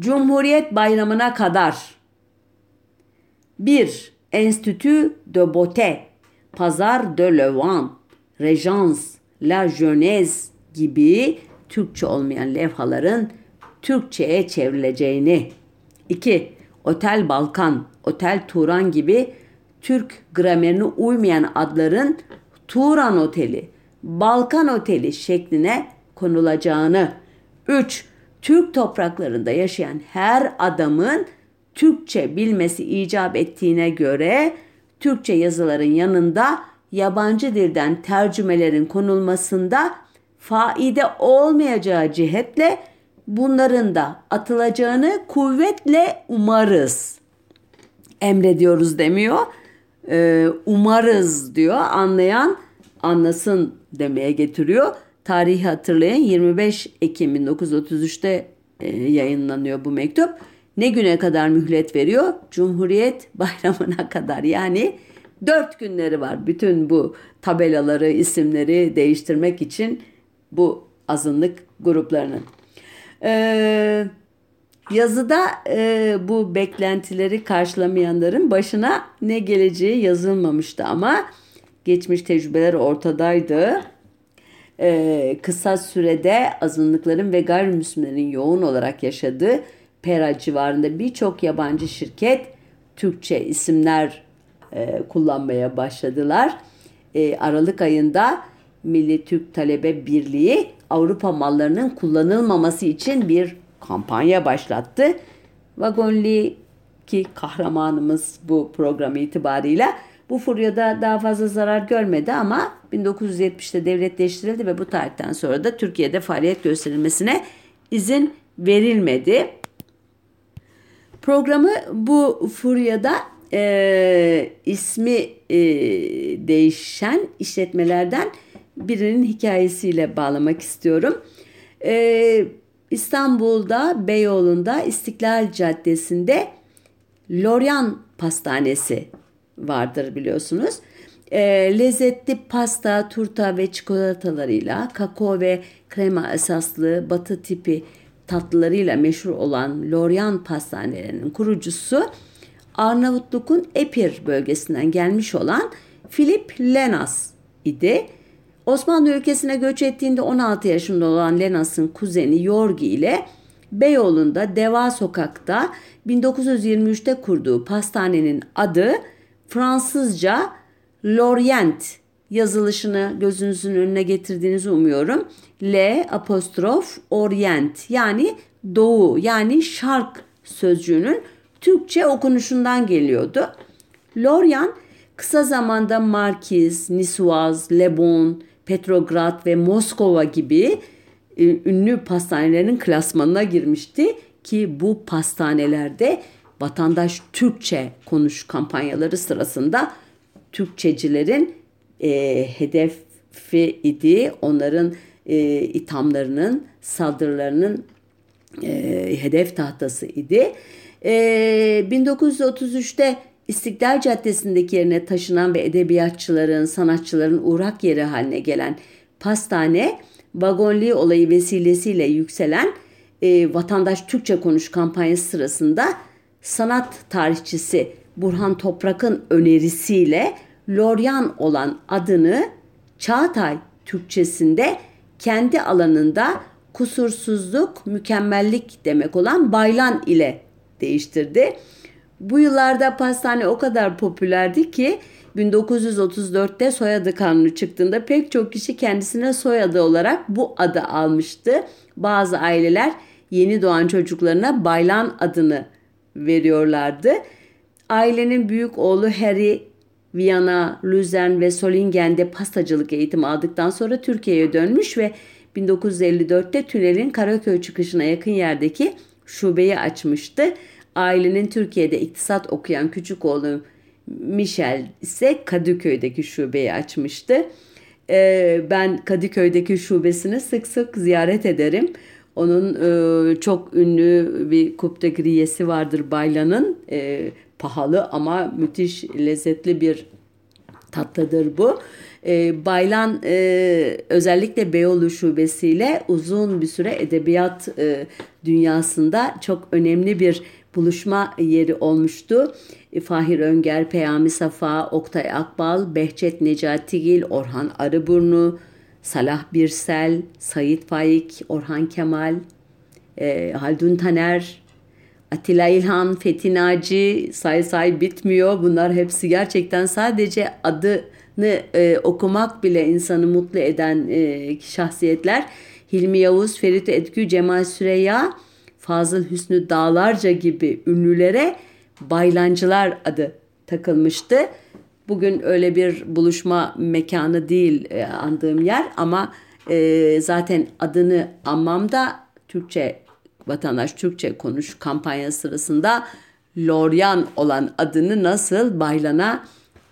A: Cumhuriyet Bayramı'na kadar 1. Enstitü de Beauté, Pazar de Levant, Regence, La Jeunesse gibi Türkçe olmayan levhaların Türkçe'ye çevrileceğini. 2. Otel Balkan, Otel Turan gibi Türk gramerine uymayan adların Turan Oteli, Balkan Oteli şekline konulacağını. 3. Türk topraklarında yaşayan her adamın Türkçe bilmesi icap ettiğine göre Türkçe yazıların yanında yabancı dilden tercümelerin konulmasında faide olmayacağı cihetle bunların da atılacağını kuvvetle umarız. Emrediyoruz demiyor. Ee, umarız diyor. Anlayan anlasın demeye getiriyor. Tarihi hatırlayın 25 Ekim 1933'te e, yayınlanıyor bu mektup. Ne güne kadar mühlet veriyor? Cumhuriyet bayramına kadar yani dört günleri var. Bütün bu tabelaları, isimleri değiştirmek için bu azınlık gruplarının. Ee, yazıda e, bu beklentileri karşılamayanların başına ne geleceği yazılmamıştı ama geçmiş tecrübeler ortadaydı. Ee, kısa sürede azınlıkların ve gayrimüslimlerin yoğun olarak yaşadığı Pera civarında birçok yabancı şirket Türkçe isimler e, kullanmaya başladılar. E, Aralık ayında Milli Türk Talebe Birliği Avrupa mallarının kullanılmaması için bir kampanya başlattı. Vagonli ki kahramanımız bu program itibarıyla bu furyada daha fazla zarar görmedi ama 1970'te devletleştirildi ve bu tarihten sonra da Türkiye'de faaliyet gösterilmesine izin verilmedi. Programı bu furyada e, ismi e, değişen işletmelerden birinin hikayesiyle bağlamak istiyorum. E, İstanbul'da Beyoğlu'nda İstiklal Caddesi'nde Loryan Pastanesi vardır biliyorsunuz. E, lezzetli pasta, turta ve çikolatalarıyla kakao ve krema esaslı batı tipi tatlılarıyla meşhur olan Loryan Pastanelerinin kurucusu Arnavutluk'un Epir bölgesinden gelmiş olan Philip Lenas idi. Osmanlı ülkesine göç ettiğinde 16 yaşında olan Lenas'ın kuzeni Yorgi ile Beyoğlu'nda Deva Sokak'ta 1923'te kurduğu pastanenin adı Fransızca Lorient yazılışını gözünüzün önüne getirdiğinizi umuyorum. L apostrof Orient yani doğu yani şark sözcüğünün Türkçe okunuşundan geliyordu. Lorient kısa zamanda Markiz, Nisuaz, Lebon, Petrograd ve Moskova gibi e, ünlü pastanelerin klasmanına girmişti ki bu pastanelerde vatandaş Türkçe konuş kampanyaları sırasında Türkçecilerin e, hedefi idi. Onların e, ithamlarının, saldırılarının e, hedef tahtası idi. E, 1933'te İstiklal Caddesi'ndeki yerine taşınan ve edebiyatçıların, sanatçıların uğrak yeri haline gelen pastane, vagonli olayı vesilesiyle yükselen e, Vatandaş Türkçe Konuş kampanyası sırasında sanat tarihçisi Burhan Toprak'ın önerisiyle Loryan olan adını Çağatay Türkçesinde kendi alanında kusursuzluk, mükemmellik demek olan Baylan ile değiştirdi. Bu yıllarda pastane o kadar popülerdi ki 1934'te soyadı kanunu çıktığında pek çok kişi kendisine soyadı olarak bu adı almıştı. Bazı aileler yeni doğan çocuklarına Baylan adını veriyorlardı. Ailenin büyük oğlu Harry Viyana, Luzern ve Solingen'de pastacılık eğitimi aldıktan sonra Türkiye'ye dönmüş ve 1954'te tünelin Karaköy çıkışına yakın yerdeki şubeyi açmıştı. Ailenin Türkiye'de iktisat okuyan küçük oğlu Michel ise Kadıköy'deki şubeyi açmıştı. Ee, ben Kadıköy'deki şubesini sık sık ziyaret ederim. Onun e, çok ünlü bir Coupe de Grilles'i vardır Baylan'ın. E, pahalı ama müthiş lezzetli bir tatlıdır bu. E, Baylan e, özellikle Beyoğlu şubesiyle uzun bir süre edebiyat e, dünyasında çok önemli bir buluşma yeri olmuştu. E, Fahir Önger, Peyami Safa, Oktay Akbal, Behçet Necatigil, Orhan Arıburnu, Salah Birsel, Sayit Faik, Orhan Kemal, e, Haldun Taner, Atilla İlhan, Fethi Naci, say say bitmiyor. Bunlar hepsi gerçekten sadece adını e, okumak bile insanı mutlu eden e, şahsiyetler. Hilmi Yavuz, Ferit Etkü, Cemal Süreyya, Fazıl Hüsnü Dağlarca gibi ünlülere baylancılar adı takılmıştı. Bugün öyle bir buluşma mekanı değil e, andığım yer ama e, zaten adını anmam da Türkçe vatandaş Türkçe konuş kampanya sırasında Loryan olan adını nasıl Baylan'a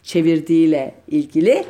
A: çevirdiğiyle ilgili.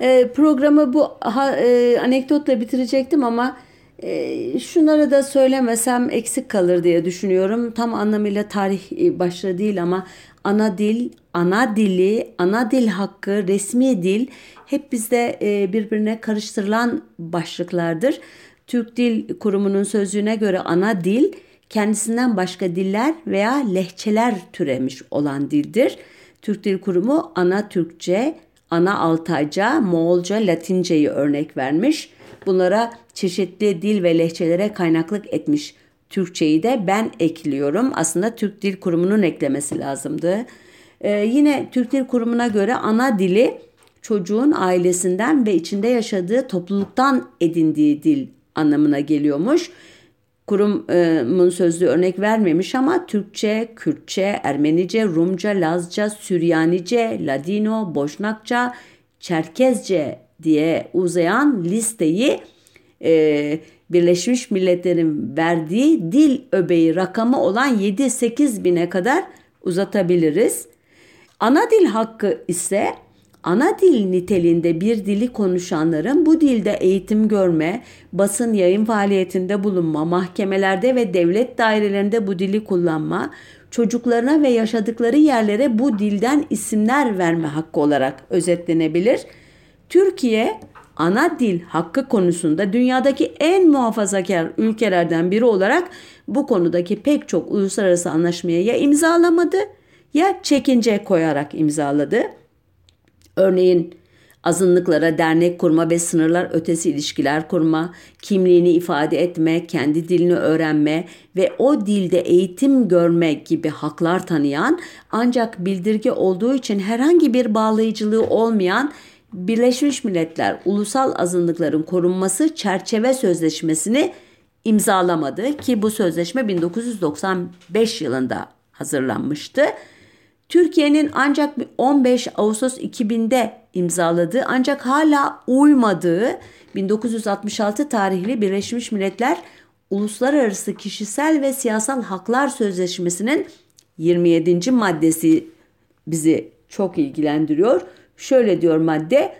A: E, programı bu ha, e, anekdotla bitirecektim ama e, şunları da söylemesem eksik kalır diye düşünüyorum. Tam anlamıyla tarih e, başlığı değil ama ana dil, ana dili, ana dil hakkı, resmi dil hep bizde e, birbirine karıştırılan başlıklardır. Türk Dil Kurumu'nun sözlüğüne göre ana dil kendisinden başka diller veya lehçeler türemiş olan dildir. Türk Dil Kurumu ana Türkçe, ana Altayca, Moğolca, Latinceyi örnek vermiş. Bunlara çeşitli dil ve lehçelere kaynaklık etmiş. Türkçeyi de ben ekliyorum. Aslında Türk Dil Kurumu'nun eklemesi lazımdı. Ee, yine Türk Dil Kurumu'na göre ana dili çocuğun ailesinden ve içinde yaşadığı topluluktan edindiği dil anlamına geliyormuş. Kurumun sözlüğü örnek vermemiş ama Türkçe, Kürtçe, Ermenice, Rumca, Lazca, Süryanice, Ladino, Boşnakça, Çerkezce diye uzayan listeyi e, Birleşmiş Milletler'in verdiği dil öbeği rakamı olan 7-8 bine kadar uzatabiliriz. Ana dil hakkı ise ana dil niteliğinde bir dili konuşanların bu dilde eğitim görme, basın yayın faaliyetinde bulunma, mahkemelerde ve devlet dairelerinde bu dili kullanma, çocuklarına ve yaşadıkları yerlere bu dilden isimler verme hakkı olarak özetlenebilir. Türkiye ana dil hakkı konusunda dünyadaki en muhafazakar ülkelerden biri olarak bu konudaki pek çok uluslararası anlaşmaya ya imzalamadı ya çekince koyarak imzaladı. Örneğin azınlıklara dernek kurma ve sınırlar ötesi ilişkiler kurma, kimliğini ifade etme, kendi dilini öğrenme ve o dilde eğitim görme gibi haklar tanıyan ancak bildirge olduğu için herhangi bir bağlayıcılığı olmayan Birleşmiş Milletler Ulusal Azınlıkların Korunması Çerçeve Sözleşmesi'ni imzalamadı ki bu sözleşme 1995 yılında hazırlanmıştı. Türkiye'nin ancak 15 Ağustos 2000'de imzaladığı ancak hala uymadığı 1966 tarihli Birleşmiş Milletler Uluslararası Kişisel ve Siyasal Haklar Sözleşmesi'nin 27. maddesi bizi çok ilgilendiriyor. Şöyle diyor madde,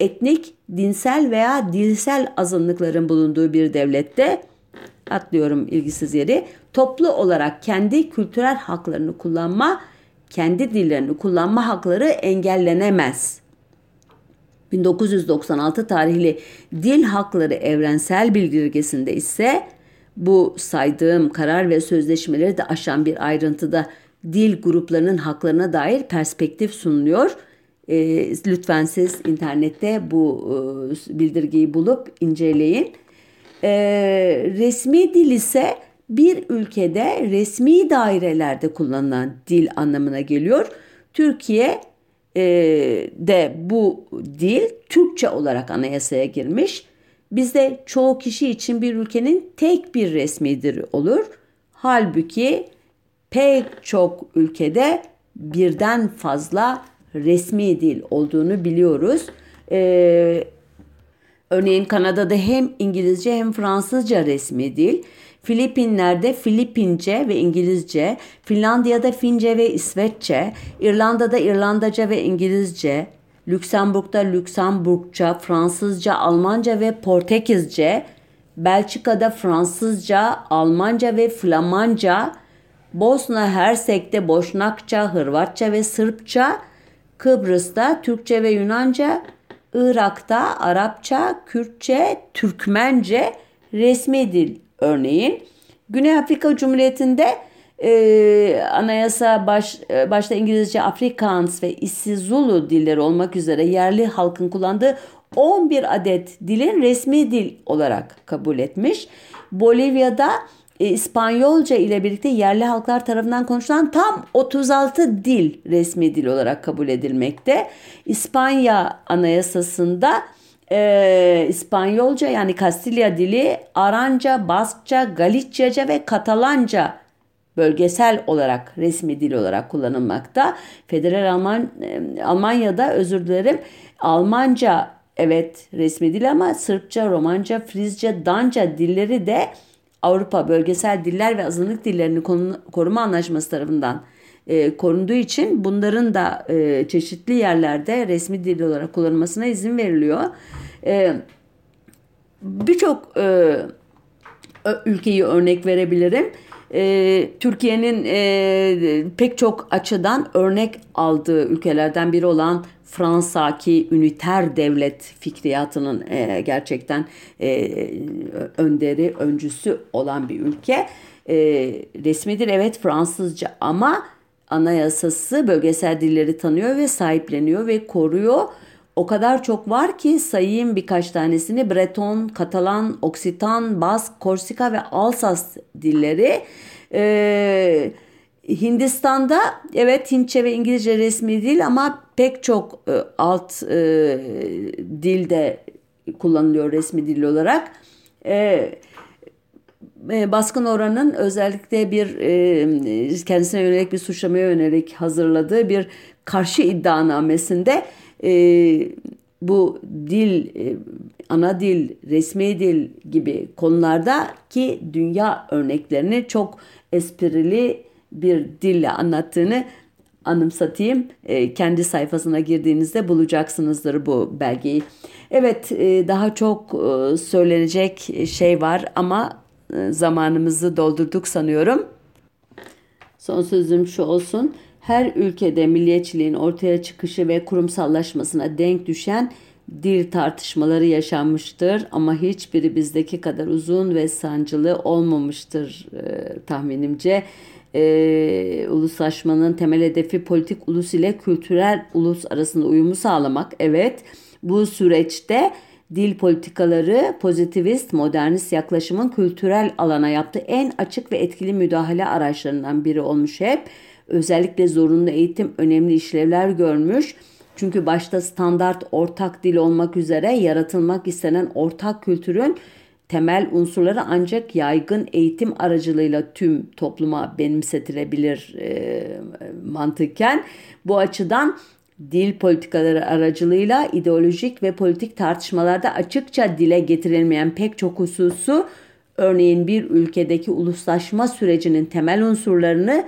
A: etnik, dinsel veya dilsel azınlıkların bulunduğu bir devlette atlıyorum ilgisiz yeri toplu olarak kendi kültürel haklarını kullanma, kendi dillerini kullanma hakları engellenemez. 1996 tarihli Dil Hakları Evrensel Bildirgesi'nde ise bu saydığım karar ve sözleşmeleri de aşan bir ayrıntıda dil gruplarının haklarına dair perspektif sunuluyor e, lütfen siz internette bu e, bildirgeyi bulup inceleyin. E, resmi dil ise bir ülkede resmi dairelerde kullanılan dil anlamına geliyor. Türkiye e, de bu dil Türkçe olarak anayasaya girmiş. Bizde çoğu kişi için bir ülkenin tek bir resmi dili olur. Halbuki pek çok ülkede birden fazla resmi dil olduğunu biliyoruz. Ee, örneğin Kanada'da hem İngilizce hem Fransızca resmi dil. Filipinler'de Filipince ve İngilizce, Finlandiya'da Fince ve İsveççe, İrlanda'da İrlandaca ve İngilizce, Lüksemburg'da Lüksemburgça, Fransızca, Almanca ve Portekizce, Belçika'da Fransızca, Almanca ve Flamanca, Bosna Hersek'te Boşnakça, Hırvatça ve Sırpça, Kıbrıs'ta Türkçe ve Yunanca, Irak'ta Arapça, Kürtçe, Türkmence resmi dil örneğin. Güney Afrika Cumhuriyeti'nde e, anayasa baş, e, başta İngilizce, Afrikaans ve isiZulu dilleri olmak üzere yerli halkın kullandığı 11 adet dilin resmi dil olarak kabul etmiş. Bolivya'da İspanyolca ile birlikte yerli halklar tarafından konuşulan tam 36 dil resmi dil olarak kabul edilmekte. İspanya anayasasında e, İspanyolca yani Kastilya dili Aranca, Baskça, Galiciaca ve Katalanca bölgesel olarak resmi dil olarak kullanılmakta. Federal Alman e, Almanya'da özür dilerim Almanca evet resmi dil ama Sırpça, Romanca, Frizce, Danca dilleri de Avrupa Bölgesel Diller ve Azınlık Dillerini Koruma Anlaşması tarafından e, korunduğu için bunların da e, çeşitli yerlerde resmi dil olarak kullanılmasına izin veriliyor. E, Birçok e, ülkeyi örnek verebilirim. E, Türkiye'nin e, pek çok açıdan örnek aldığı ülkelerden biri olan Fransa ki üniter devlet fikriyatının e, gerçekten e, önderi, öncüsü olan bir ülke. E, resmidir evet Fransızca ama anayasası bölgesel dilleri tanıyor ve sahipleniyor ve koruyor. O kadar çok var ki sayayım birkaç tanesini. Breton, Katalan, Oksitan, Bask, Korsika ve Alsas dilleri. Ee, Hindistan'da evet Hintçe ve İngilizce resmi dil ama pek çok e, alt e, dilde kullanılıyor resmi dil olarak. E, e, baskın oranın özellikle bir e, kendisine yönelik bir suçlamaya yönelik hazırladığı bir karşı iddianamesinde e, bu dil, e, ana dil, resmi dil gibi konularda ki dünya örneklerini çok esprili bir dille anlattığını anımsatayım. E, kendi sayfasına girdiğinizde bulacaksınızdır bu belgeyi. Evet e, daha çok söylenecek şey var ama zamanımızı doldurduk sanıyorum. Son sözüm şu olsun. Her ülkede milliyetçiliğin ortaya çıkışı ve kurumsallaşmasına denk düşen dil tartışmaları yaşanmıştır ama hiçbiri bizdeki kadar uzun ve sancılı olmamıştır e, tahminimce. E, uluslaşmanın temel hedefi politik ulus ile kültürel ulus arasında uyumu sağlamak. Evet bu süreçte dil politikaları pozitivist, modernist yaklaşımın kültürel alana yaptığı en açık ve etkili müdahale araçlarından biri olmuş hep. Özellikle zorunlu eğitim önemli işlevler görmüş. Çünkü başta standart ortak dil olmak üzere yaratılmak istenen ortak kültürün temel unsurları ancak yaygın eğitim aracılığıyla tüm topluma benimsetilebilir e, mantıken. Bu açıdan dil politikaları aracılığıyla ideolojik ve politik tartışmalarda açıkça dile getirilmeyen pek çok hususu örneğin bir ülkedeki uluslaşma sürecinin temel unsurlarını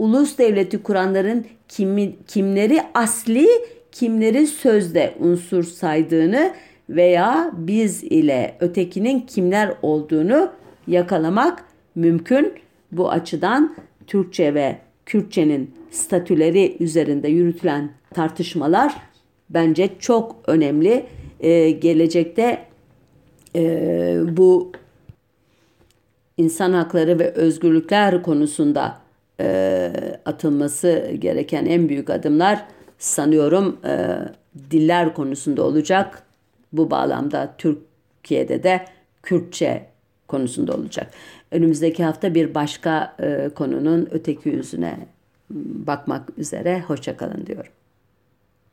A: ulus devleti kuranların kimi, kimleri asli kimleri sözde unsur saydığını veya biz ile ötekinin kimler olduğunu yakalamak mümkün. Bu açıdan Türkçe ve Kürtçenin statüleri üzerinde yürütülen tartışmalar bence çok önemli. Ee, gelecekte e, bu insan hakları ve özgürlükler konusunda e, atılması gereken en büyük adımlar sanıyorum e, diller konusunda olacak. Bu bağlamda Türkiye'de de Kürtçe konusunda olacak. Önümüzdeki hafta bir başka e, konunun öteki yüzüne bakmak üzere. Hoşçakalın diyorum.